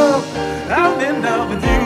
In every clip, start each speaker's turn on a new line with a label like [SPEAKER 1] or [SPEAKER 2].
[SPEAKER 1] love. I'm in love with you,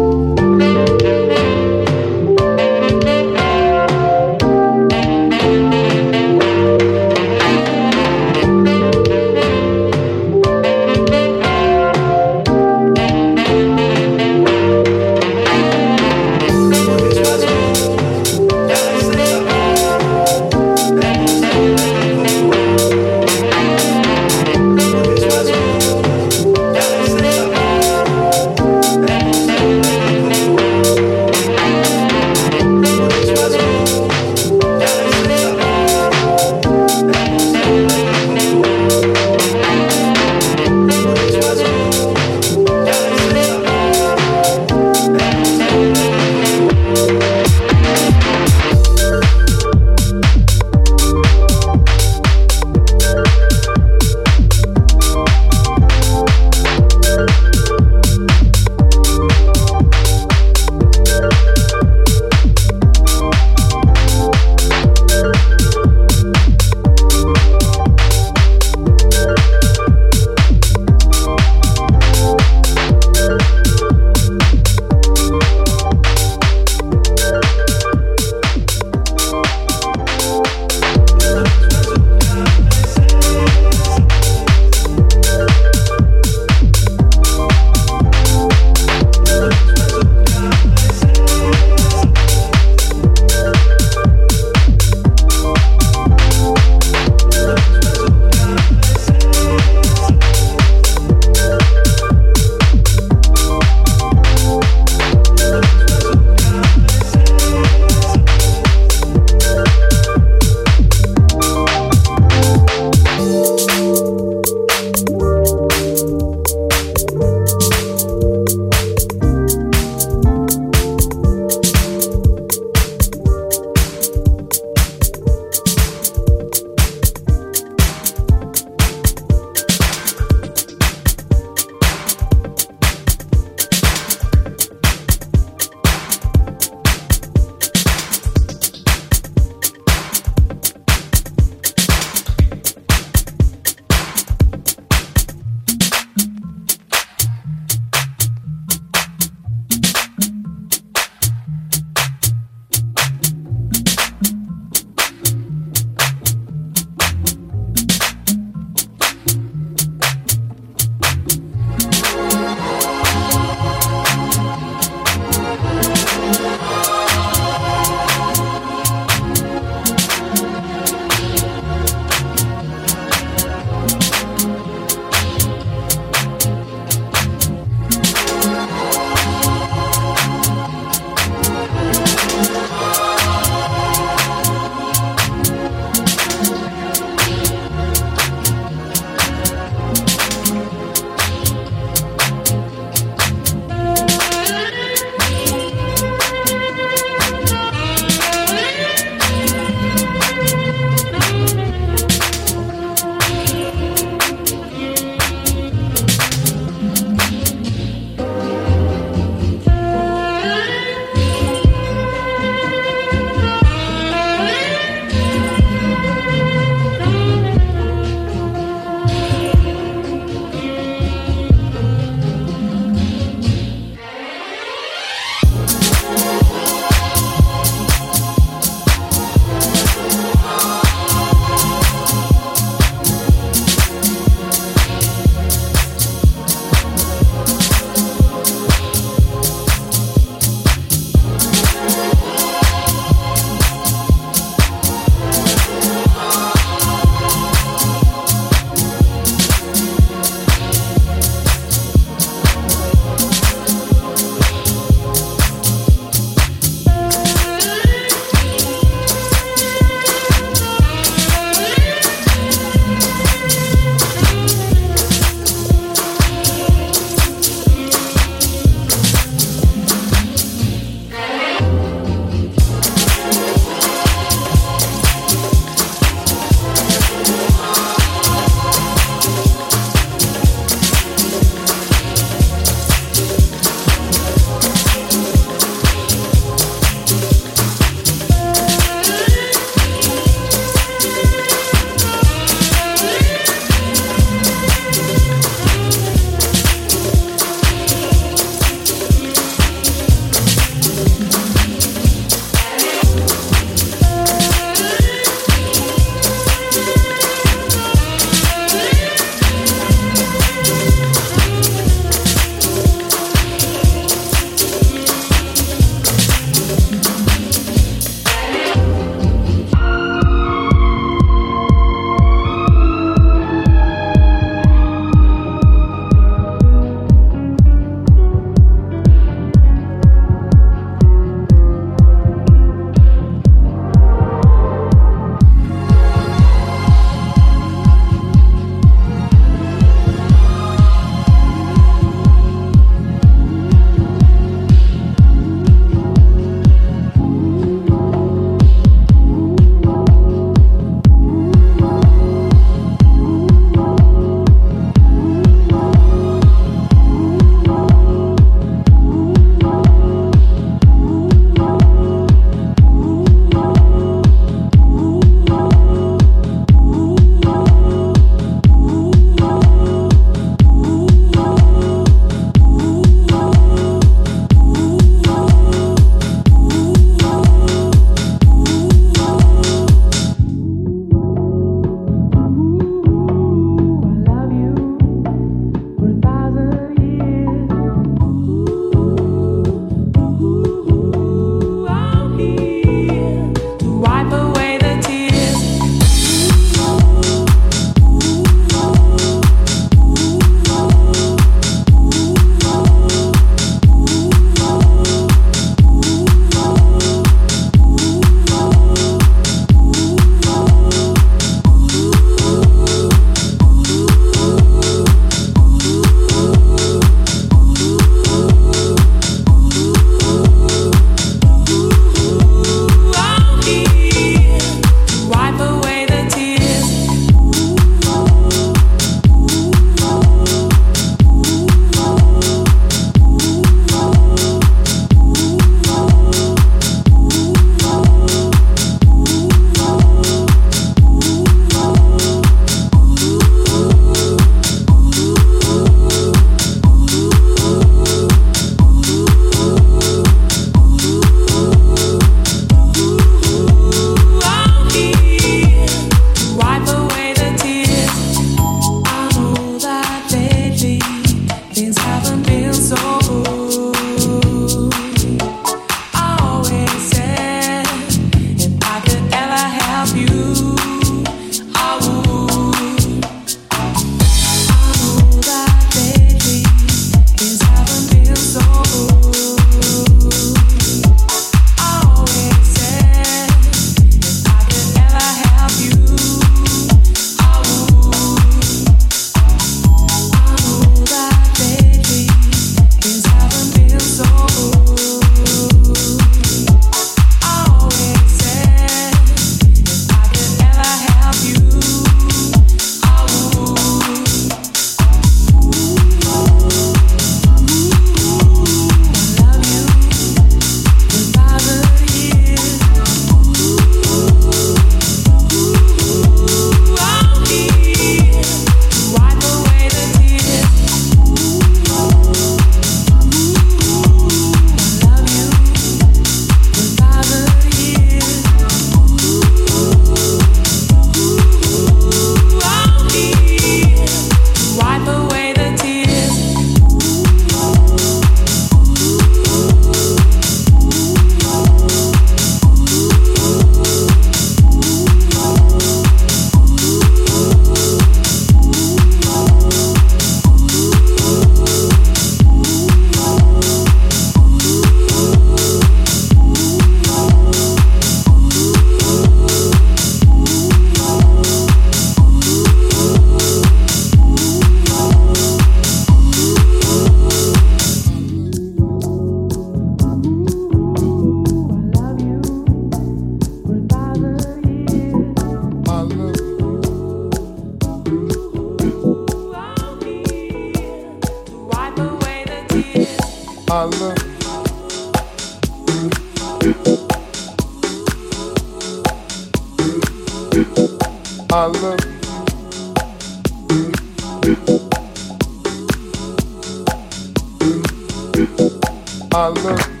[SPEAKER 2] I love you.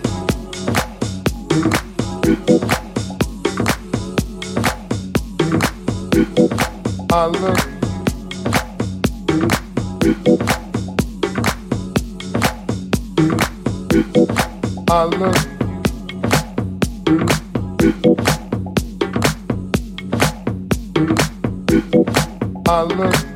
[SPEAKER 2] I love. I love. I love.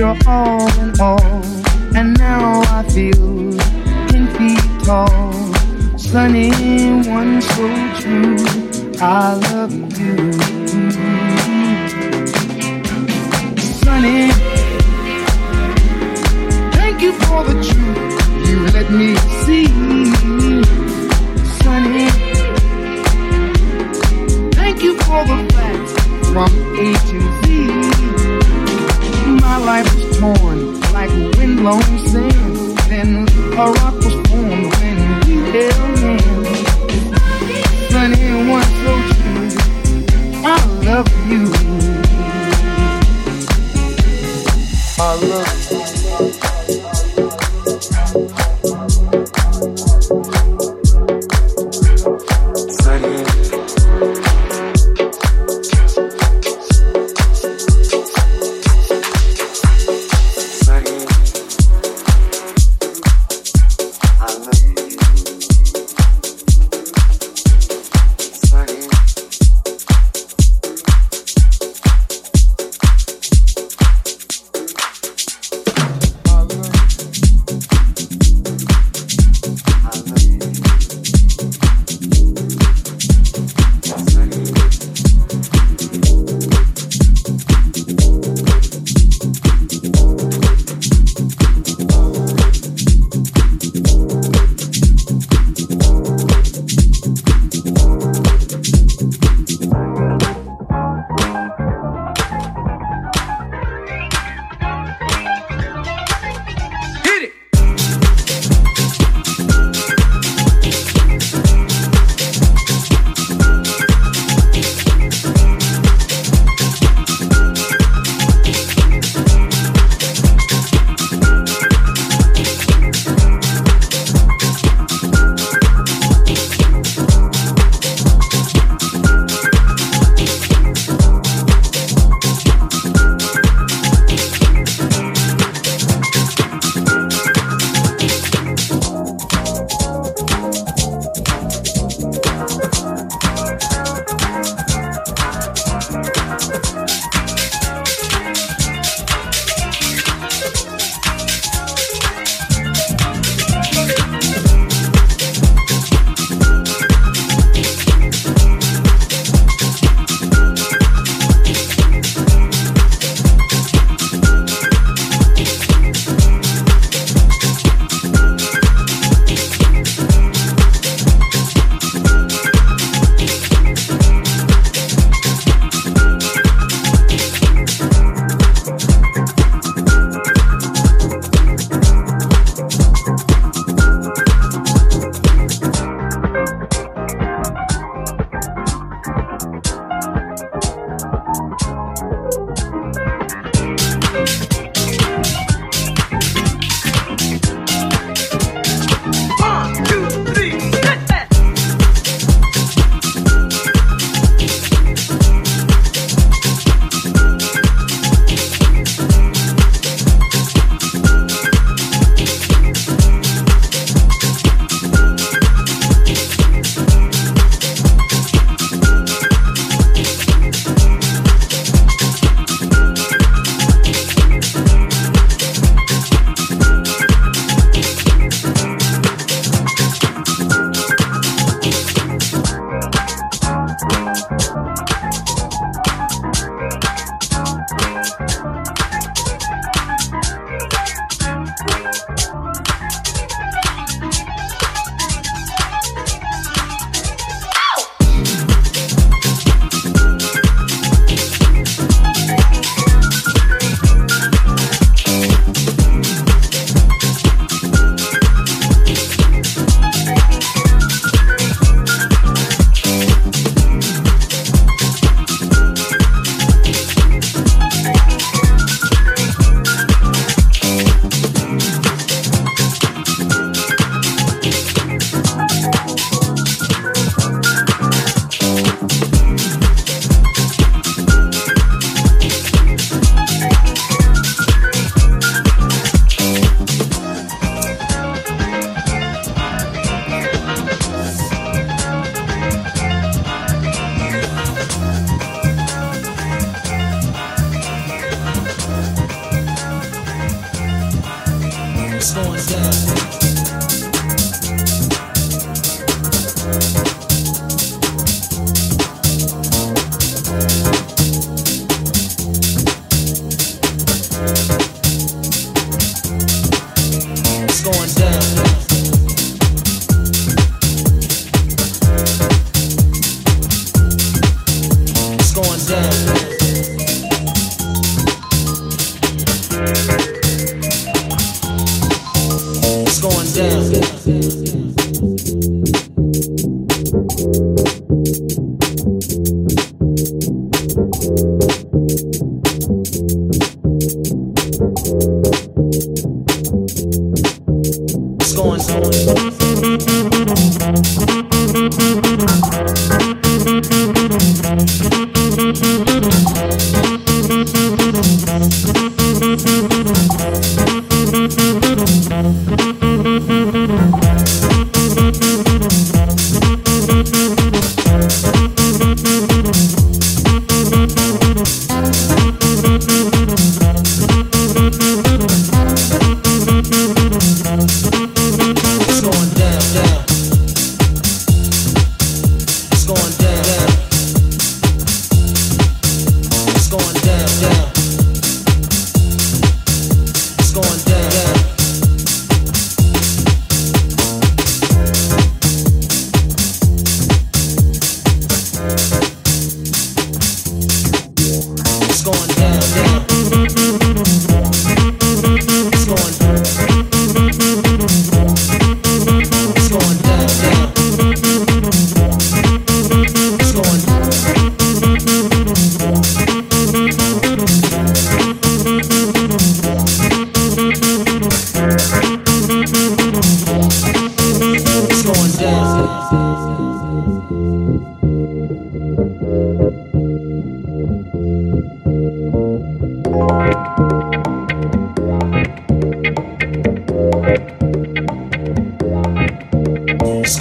[SPEAKER 3] your all in all. And now I feel ten feet tall. Sunny one so true. I love you. Sunny, thank you for the truth you let me see. Sunny, thank you for the facts from A to Z my life was torn like a windblown sand. Then a rock was formed when we held.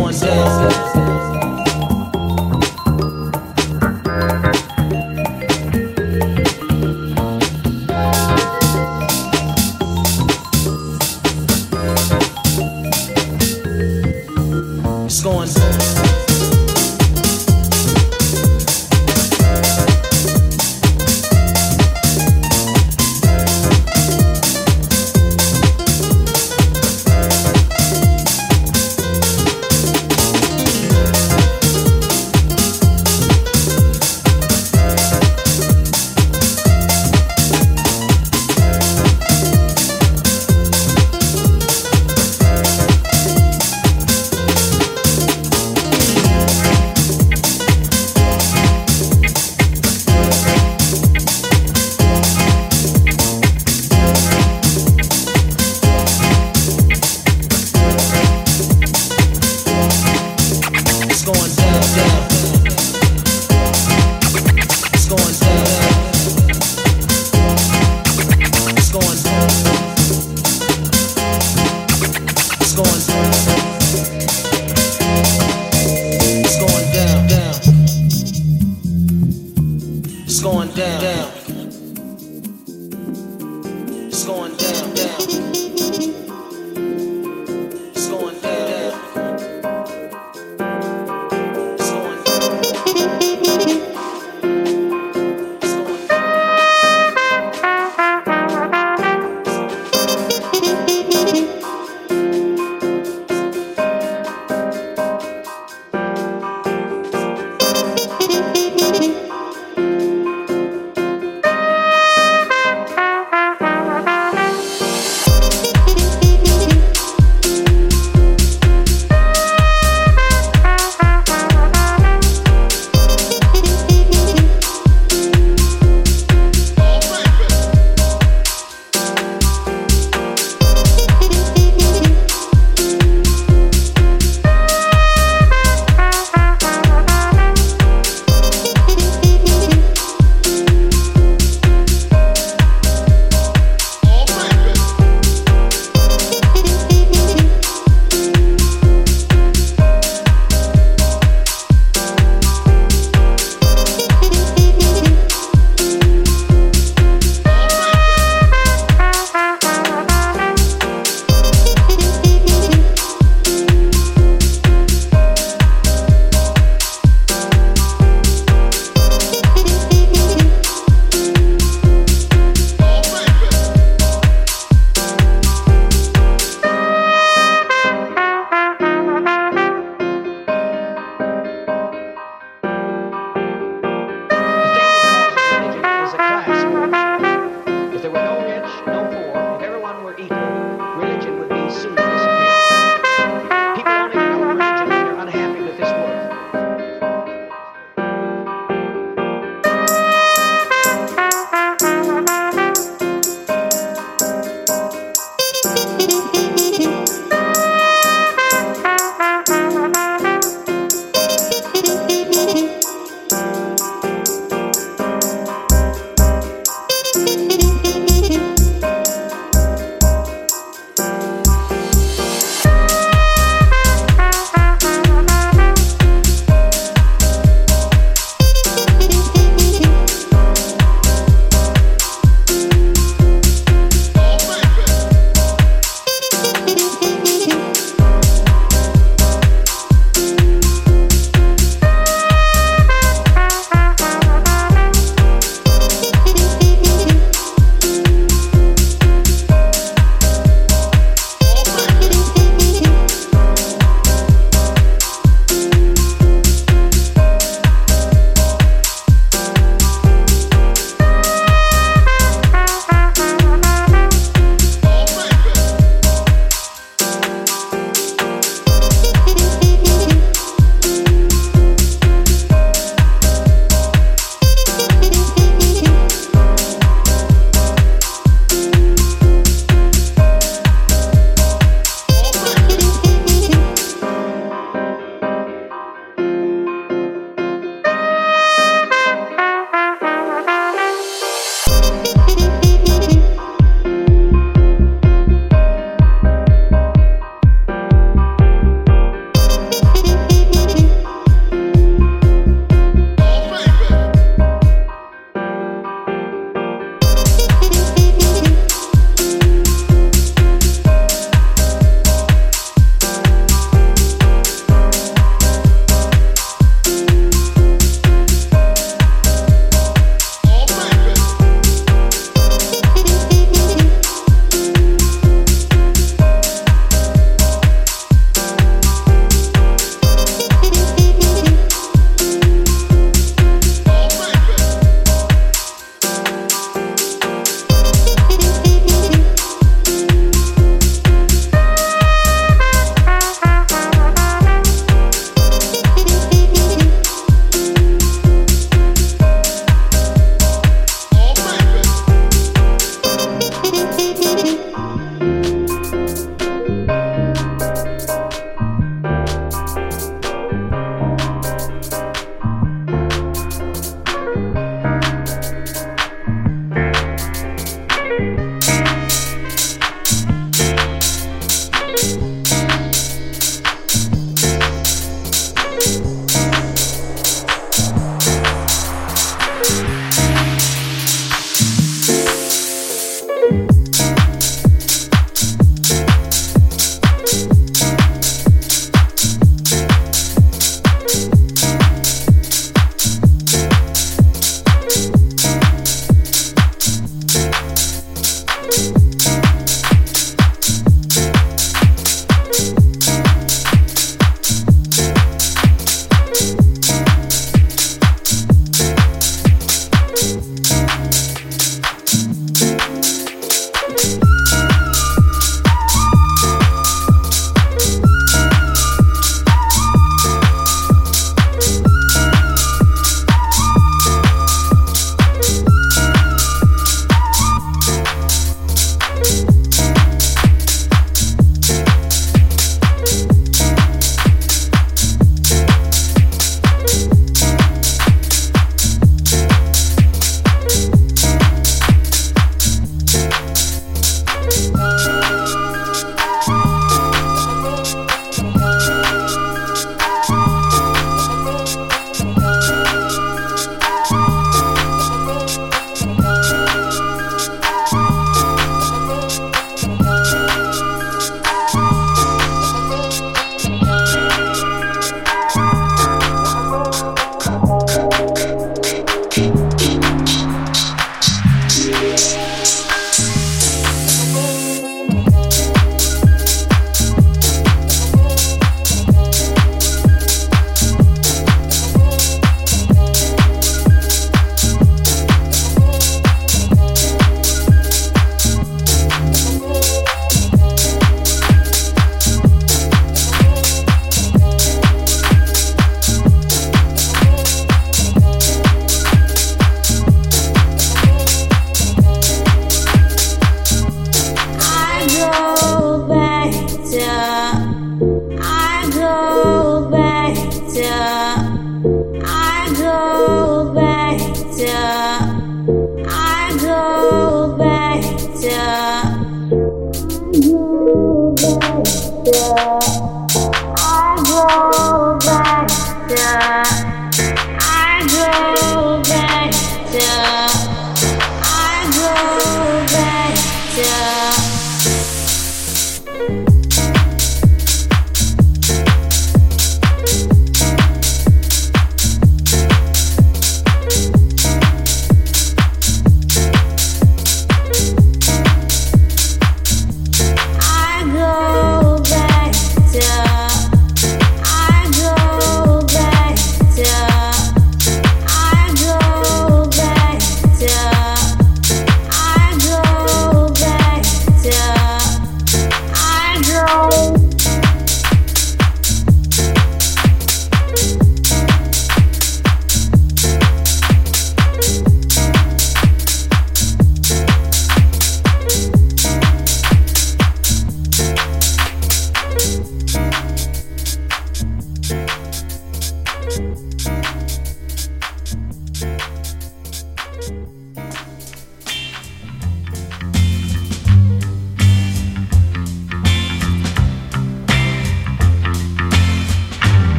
[SPEAKER 4] One down.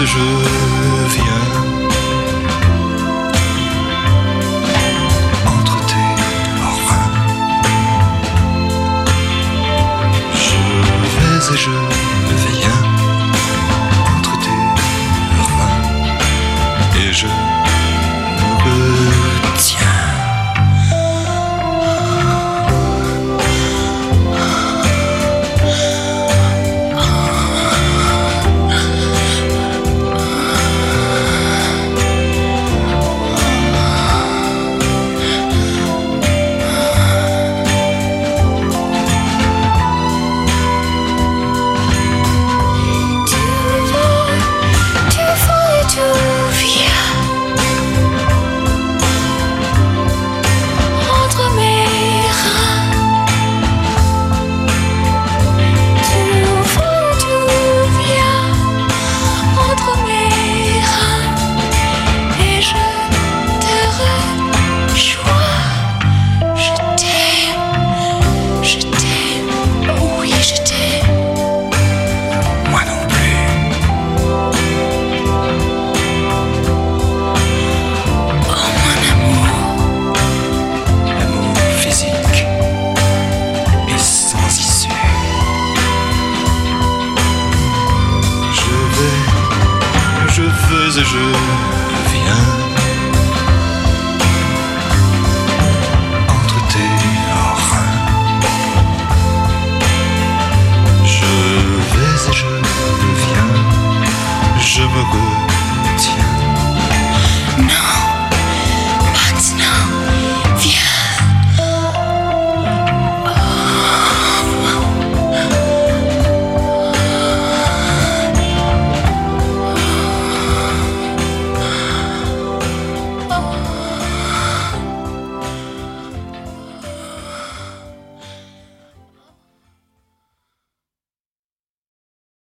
[SPEAKER 5] je viens.